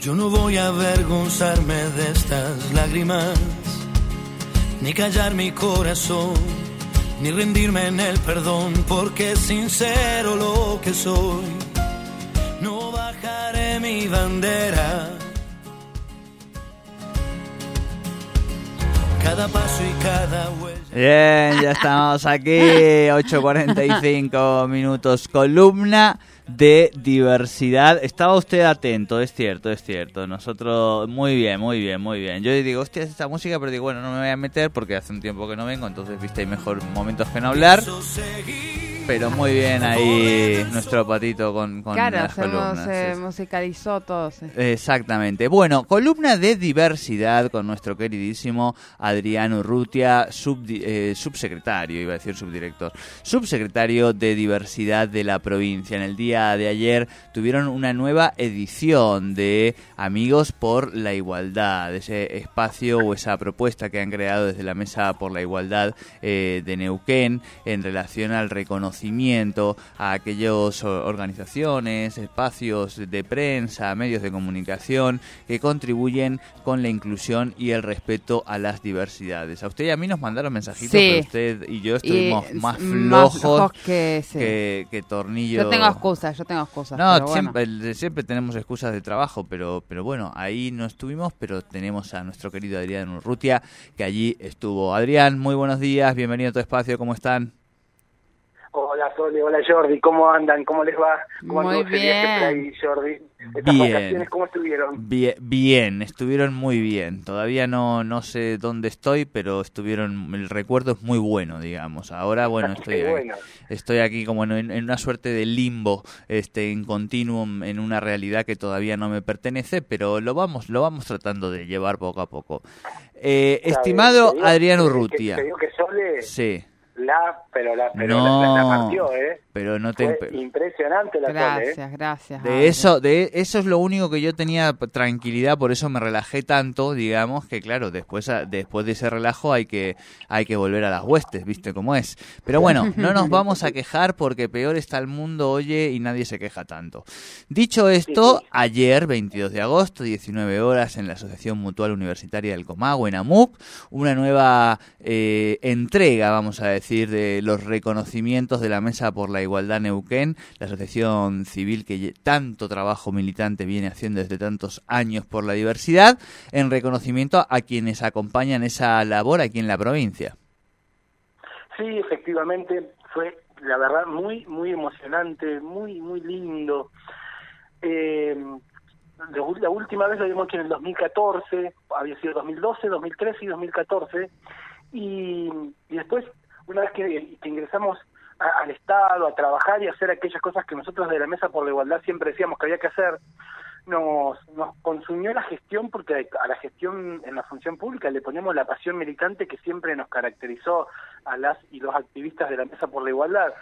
Yo no voy a avergonzarme de estas lágrimas, ni callar mi corazón, ni rendirme en el perdón, porque sincero lo que soy. No bajaré mi bandera. Cada paso y cada huella. Bien, ya estamos aquí, 8.45 minutos, columna de diversidad. Estaba usted atento, es cierto, es cierto. Nosotros, muy bien, muy bien, muy bien. Yo digo, hostia, es esta música, pero digo, bueno, no me voy a meter porque hace un tiempo que no vengo, entonces, viste, hay mejor momentos que no hablar. Pero muy bien ahí nuestro patito con, con Claro, las hacemos, columnas. eh, musicalizó todos. eh. Exactamente. Bueno, columna de diversidad con nuestro queridísimo Adrián Urrutia, subdi- eh, subsecretario, iba a decir subdirector, subsecretario de diversidad de la provincia. En el día de ayer tuvieron una nueva edición de Amigos por la Igualdad, ese espacio o esa propuesta que han creado desde la Mesa por la Igualdad eh, de Neuquén en relación al reconocimiento a aquellas organizaciones, espacios de prensa, medios de comunicación que contribuyen con la inclusión y el respeto a las diversidades. A usted y a mí nos mandaron mensajitos, Sí. pero usted y yo estuvimos Y, más flojos que, sí. que, que tornillo. Yo tengo excusas, yo tengo excusas. No, pero bueno. siempre, siempre tenemos excusas de trabajo, pero, pero bueno, ahí no estuvimos, pero tenemos a nuestro querido Adrián Urrutia, que allí estuvo. Adrián, muy buenos días, bienvenido a tu espacio, ¿cómo están? Hola Sole, hola Jordi, ¿cómo andan? ¿Cómo les va? ¿Cómo Muy bien. por ahí, Jordi? ¿Estas Bien. vacaciones cómo estuvieron? Bien, bien, estuvieron muy bien. Todavía no, no sé dónde estoy, pero estuvieron, el recuerdo es muy bueno, digamos. Ahora, bueno, estoy aquí, bueno. estoy aquí como en, en una suerte de limbo, este, en continuum, en una realidad que todavía no me pertenece, pero lo vamos, lo vamos tratando de llevar poco a poco. Eh, estimado Adrián Urrutia. que- Te digo que Sole, Sí, la, pero la, pero No. la, la partió, ¿eh? pero no te... Fue impresionante la ¿eh? Gracias, gracias. De Adri. eso, de eso es lo único que yo tenía tranquilidad, por eso me relajé tanto, digamos, que claro, después a- después de ese relajo hay que hay que volver a las huestes, ¿viste cómo es? Pero bueno, no nos vamos a quejar porque peor está el mundo, oye, y nadie se queja tanto. Dicho esto, Sí, sí. ayer, 22 de agosto, 19 horas en la Asociación Mutual Universitaria del Comahue en AMUC, una nueva eh, entrega, vamos a decir, de los reconocimientos de la Mesa por la Igualdad Neuquén, la asociación civil que tanto trabajo militante viene haciendo desde tantos años por la diversidad, en reconocimiento a quienes acompañan esa labor aquí en la provincia. Sí, efectivamente, fue la verdad muy, muy emocionante, muy, muy lindo. Eh, la última vez lo habíamos hecho en el 2014, había sido 2012, 2013 y 2014, y, y después, una vez que, ingresamos al Estado a trabajar y hacer aquellas cosas que nosotros de la Mesa por la Igualdad siempre decíamos que había que hacer, nos, nos consumió la gestión porque a la gestión en la función pública le ponemos la pasión militante que siempre nos caracterizó a las y los activistas de la Mesa por la Igualdad.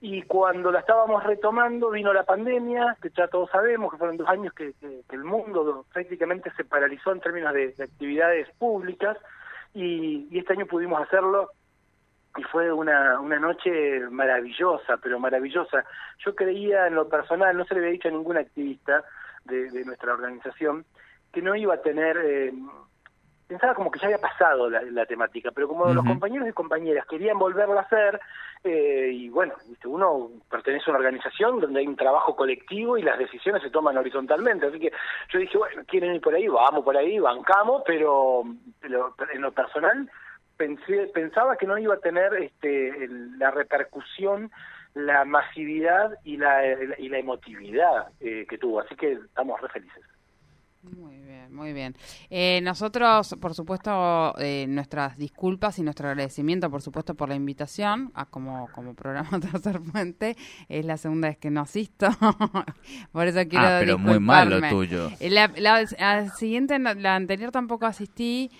Y cuando la estábamos retomando vino la pandemia, que ya todos sabemos que fueron dos años que, el mundo prácticamente se paralizó en términos de, de actividades públicas y este año pudimos hacerlo y fue una, una noche maravillosa, pero maravillosa. Yo creía en lo personal, no se le había dicho a ningún activista de, de nuestra organización, que no iba a tener... eh, pensaba como que ya había pasado la, la temática, pero como los compañeros y compañeras querían volverla a hacer, eh, y bueno, uno pertenece a una organización donde hay un trabajo colectivo y las decisiones se toman horizontalmente, así que yo dije, bueno, quieren ir por ahí, vamos por ahí, bancamos, pero, pero en lo personal pensé, pensaba que no iba a tener este, el- la repercusión, la masividad y la, y la emotividad eh, que tuvo, así que estamos re felices. Muy bien, muy bien. Eh, nosotros, por supuesto, eh, nuestras disculpas y nuestro agradecimiento, por supuesto, por la invitación a como, como programa Tercer Puente. Es la segunda vez que no asisto. por eso quiero Ah, pero muy mal lo tuyo. Eh, La, la- la siguiente, la anterior tampoco asistí.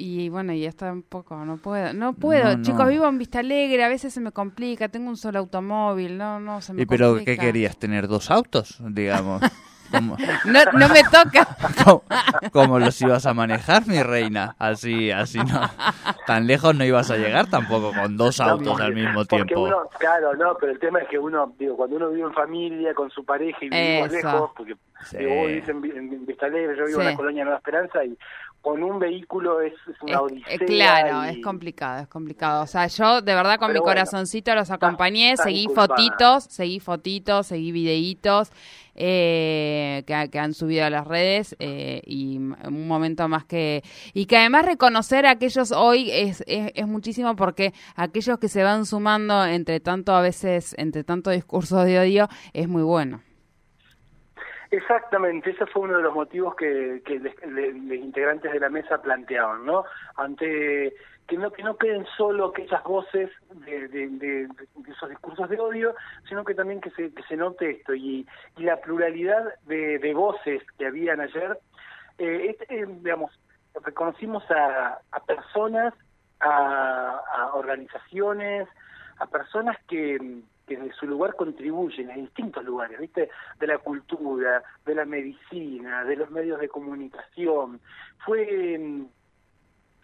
Y bueno, y esta un poco, no puedo, no puedo, No, no. chicos, vivo en Vista Alegre, a veces se me complica, tengo un solo automóvil, no, no, se me ¿Y pero qué querías? ¿Tener dos autos, digamos? ¿Cómo, No, no me toca. cómo- cómo los ibas a manejar, mi reina? Así, así no. Tan lejos no ibas a llegar tampoco con dos autos al mismo tiempo. uno, claro, no, pero el tema es que uno, digo, cuando uno vive en familia, con su pareja y vivimos Eso. lejos, porque Sí. digo, vos vivís en, Vi- en Vista Alegre, yo vivo en la colonia Nueva Esperanza y con un vehículo es, es una Es- odisea. eh, claro, y- es complicado, es complicado. O sea, yo de verdad con Pero mi bueno, corazoncito los acompañé, seguí inculpada. fotitos, seguí fotitos, seguí videitos eh, que, que han subido a las redes eh, y un momento más que... Y que además reconocer a aquellos hoy es, es, es muchísimo porque aquellos que se van sumando entre tanto a veces, entre tanto discurso de odio, es muy bueno. Exactamente, ese fue uno de los motivos que, los integrantes de la mesa planteaban, ¿no? Ante que no que no queden solo aquellas voces de, esos discursos de odio, sino que también que se, note esto y, y la pluralidad de, voces que habían ayer, eh, este, eh, reconocimos a, a personas, a, a organizaciones, a personas que, que desde su lugar contribuyen en distintos lugares, ¿viste? De la cultura, de la medicina, de los medios de comunicación. Fue mm,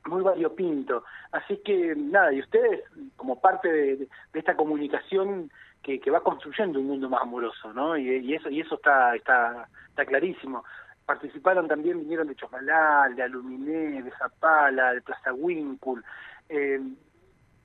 muy variopinto. Así que nada, y ustedes, como parte de, esta comunicación que, va construyendo un mundo más amoroso, ¿no? Y, y eso y eso está, está, está clarísimo. Participaron también, vinieron de Chosmalal, de Aluminé, de Zapala, de Plaza Wincul. Eh,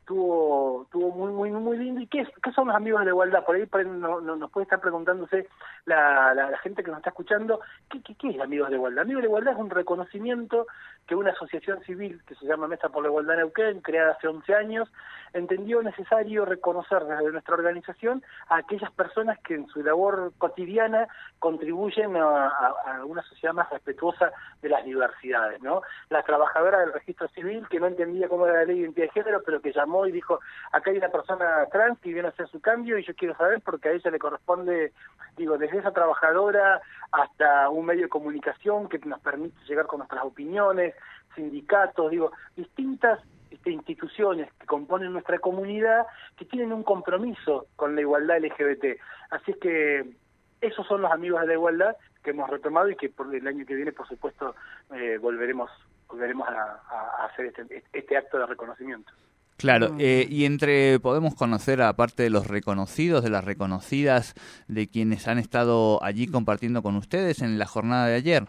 tuvo tuvo muy muy muy lindo. Y qué, qué son los amigos de la igualdad por ahí, por ahí no- no- nos puede estar preguntándose la, la, la gente que nos está escuchando ¿qué, qué, qué es amigos de la igualdad amigos de la igualdad es un reconocimiento que una asociación civil que se llama Mesa por la Igualdad en Neuquén creada hace 11 años entendió necesario reconocer desde nuestra organización a aquellas personas que en su labor cotidiana contribuyen a, a- a una sociedad más respetuosa de las diversidades, ¿no? La trabajadora del registro civil que no entendía cómo era la ley de identidad de género, pero que llamó y dijo, acá hay una persona trans que viene a hacer su cambio y yo quiero saber porque a ella le corresponde, digo, desde esa trabajadora hasta un medio de comunicación que nos permite llegar con nuestras opiniones, sindicatos, digo, distintas este, instituciones que componen nuestra comunidad que tienen un compromiso con la igualdad LGBT. Así es que esos son los amigos de la igualdad que hemos retomado y que por el año que viene, por supuesto, eh, volveremos volveremos a, a hacer este, este acto de reconocimiento. Claro, eh, y entre podemos conocer, aparte de los reconocidos, de las reconocidas, de quienes han estado allí compartiendo con ustedes en la jornada de ayer.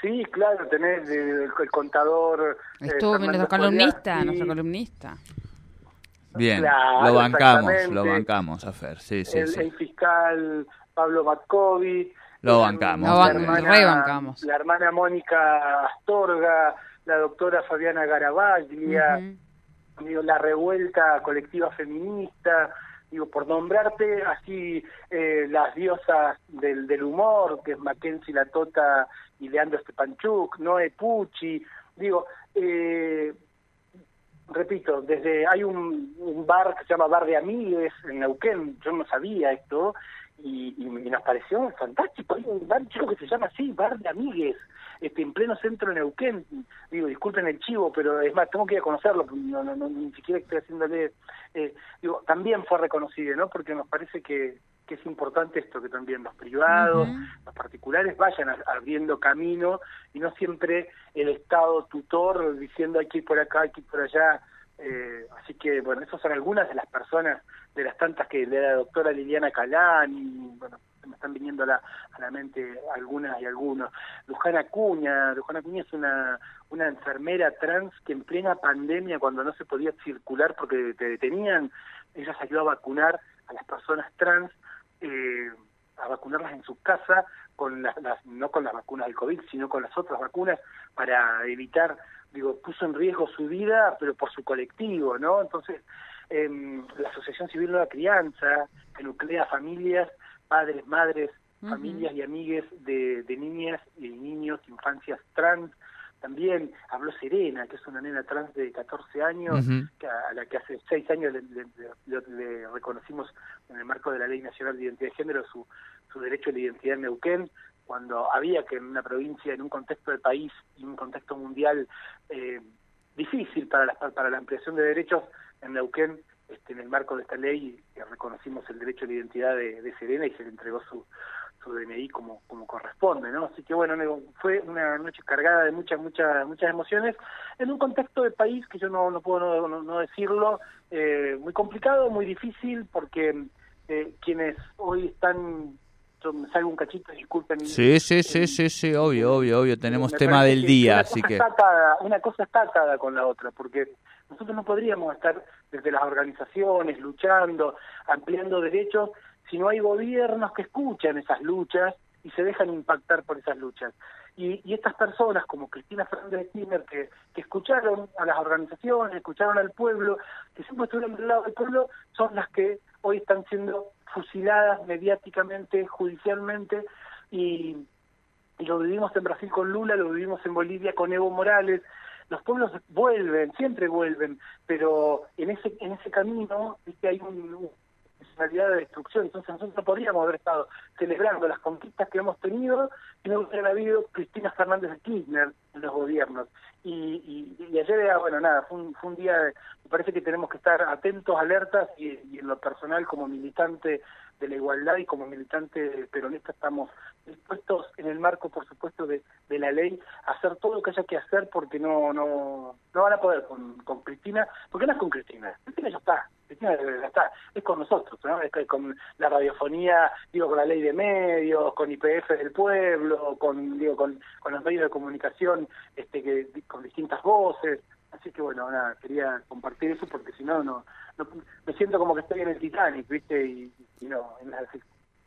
Sí, claro, tenés eh, el, el contador... eh, Estuvo Fernando nuestro columnista, nuestro columnista. Bien, Claro, lo bancamos, lo bancamos, a Fer, sí, sí, el, sí. el fiscal Pablo Matkovi. Lo eh, bancamos. Lo la ban- hermana- rebancamos. La hermana Mónica Astorga, la doctora Fabiana digo, la revuelta colectiva feminista, digo, por nombrarte así eh, las diosas del, del humor, que es Mackenzie La Tota y Leandro Stepanchuk, Noé Pucci, digo, eh, repito, desde hay un, un bar que se llama Bar de Amigues en Neuquén, yo no sabía esto, y, y nos pareció fantástico, hay un bar chico que se llama así, Bar de Amigues, este, en pleno centro de Neuquén, digo, disculpen el chivo, pero es más, tengo que ir a conocerlo, no, no, no, ni siquiera estoy haciéndole, eh, digo, también fue reconocido, ¿no? Porque nos parece que, que es importante esto, que también los privados, los particulares vayan a- abriendo camino y no siempre el Estado tutor diciendo hay que ir por acá, hay que ir por allá. Eh, así que, bueno, esas son algunas de las personas, de las tantas que de la doctora Liliana Calán, y bueno, me están viniendo a la, a la mente algunas y algunos. Luján Acuña, Luján Acuña es una, una enfermera trans que en plena pandemia, cuando no se podía circular porque te detenían, ella salió a vacunar a las personas trans, eh, a vacunarlas en su casa, con las, las- no con las vacunas del COVID, sino con las otras vacunas, para evitar, digo, puso en riesgo su vida, pero por su colectivo, ¿no? Entonces, em, la Asociación Civil Nueva Crianza, que nuclea familias, padres, madres familias y amigues de, de niñas y niños, infancias trans, también habló Serena, que es una nena trans de 14 años, que a, la que hace 6 años le, reconocimos en el marco de la Ley Nacional de Identidad de Género su, su derecho a la identidad en Neuquén, cuando había que en una provincia, en un contexto del país y un contexto mundial eh, difícil para la, para la ampliación de derechos, en Neuquén, este, en el marco de esta ley, reconocimos el derecho a la identidad de, de Serena y se le entregó su, su DNI como, como corresponde, ¿no? Así que bueno, fue una noche cargada de muchas, muchas, muchas emociones en un contexto de país que yo no, no puedo no, decirlo, eh, muy complicado, muy difícil, porque eh, quienes hoy están yo me salgo un cachito, disculpen. Sí, sí, sí, sí, sí, obvio, obvio, obvio, tenemos tema del día, así que... una cosa está atada con la otra, porque nosotros no podríamos estar desde las organizaciones luchando, ampliando derechos, si no hay gobiernos que escuchan esas luchas y se dejan impactar por esas luchas. Y, y estas personas como Cristina Fernández de Kirchner que, que escucharon a las organizaciones, escucharon al pueblo, que siempre estuvieron del lado del pueblo, son las que hoy están siendo fusiladas mediáticamente, judicialmente, y, lo vivimos en Brasil con Lula, lo vivimos en Bolivia con Evo Morales, los pueblos vuelven, siempre vuelven, pero en ese en ese camino hay un, realidad de destrucción. Entonces nosotros no podríamos haber estado celebrando las conquistas que hemos tenido si no hubiera habido Cristina Fernández de Kirchner en los gobiernos. Y, y, ayer era, bueno, nada, fue un, fue un día, me parece que tenemos que estar atentos, alertas y, y en lo personal como militante de la igualdad y como militante peronista estamos dispuestos en el marco, por supuesto, de, de la ley a hacer todo lo que haya que hacer porque no no no van a poder con, con Cristina, porque no es con Cristina, Cristina ya está, Cristina ya está, es con nosotros, ¿no? es con la radiofonía, digo, con la ley de medios, con IPF del pueblo, con digo con, con los medios de comunicación este que con distintas voces, así que bueno, nada, quería compartir eso porque si no, no, me siento como que estoy en el Titanic, ¿viste? Y, no, en la,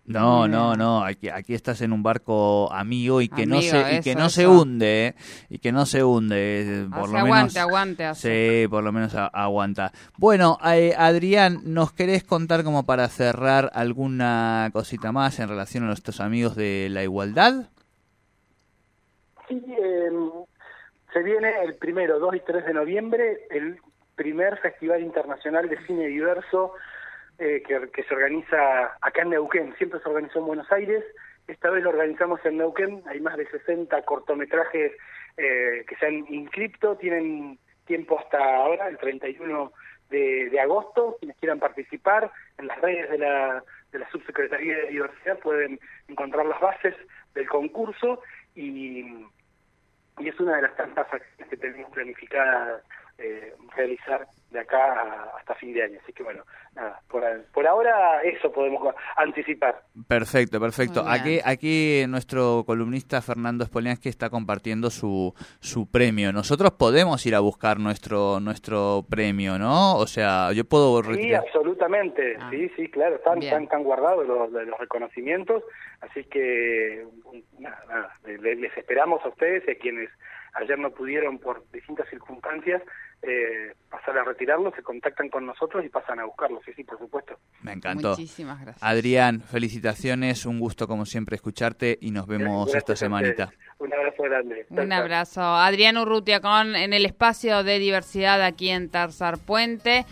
no, no, no, aquí, aquí estás en un barco amigo y que no se y que no se hunde, ¿eh? y que no se hunde, por lo aguante, aguante, Sí, por lo menos aguanta. Bueno, eh, Adrián, ¿nos querés contar como para cerrar alguna cosita más en relación a nuestros amigos de la igualdad? Sí, em, se viene el primero, 2 y 3 de noviembre, el primer Festival Internacional de Cine Diverso eh, que, se organiza acá en Neuquén. Siempre se organizó en Buenos Aires, esta vez lo organizamos en Neuquén. Hay más de 60 cortometrajes eh, que se han inscrito, tienen tiempo hasta ahora, el 31 de, de, agosto. Quienes quieran participar en las redes de la, de la Subsecretaría de Diversidad pueden encontrar las bases del concurso y, y es una de las tantas acciones que tenemos planificadas eh, realizar de acá hasta fin de año. Así que bueno, nada, por, por ahora eso podemos anticipar. Perfecto, perfecto. Aquí, aquí nuestro columnista Fernando Spoliansky está compartiendo su, su premio. Nosotros podemos ir a buscar nuestro nuestro premio, ¿no? O sea, yo puedo Sí, absolutamente. Ah. Sí, sí, claro, están, están, guardados los, los reconocimientos. Así que nada, les esperamos a ustedes y a quienes ayer no pudieron por distintas circunstancias eh, pasar a retirarlo, se contactan con nosotros y pasan a buscarlo, sí, sí, por supuesto. Me encantó. Muchísimas gracias. Adrián, felicitaciones, un gusto como siempre escucharte y nos vemos esta semanita. Un abrazo grande. Un abrazo. Adrián Urrutia con en el espacio de diversidad aquí en Tarzar Puente.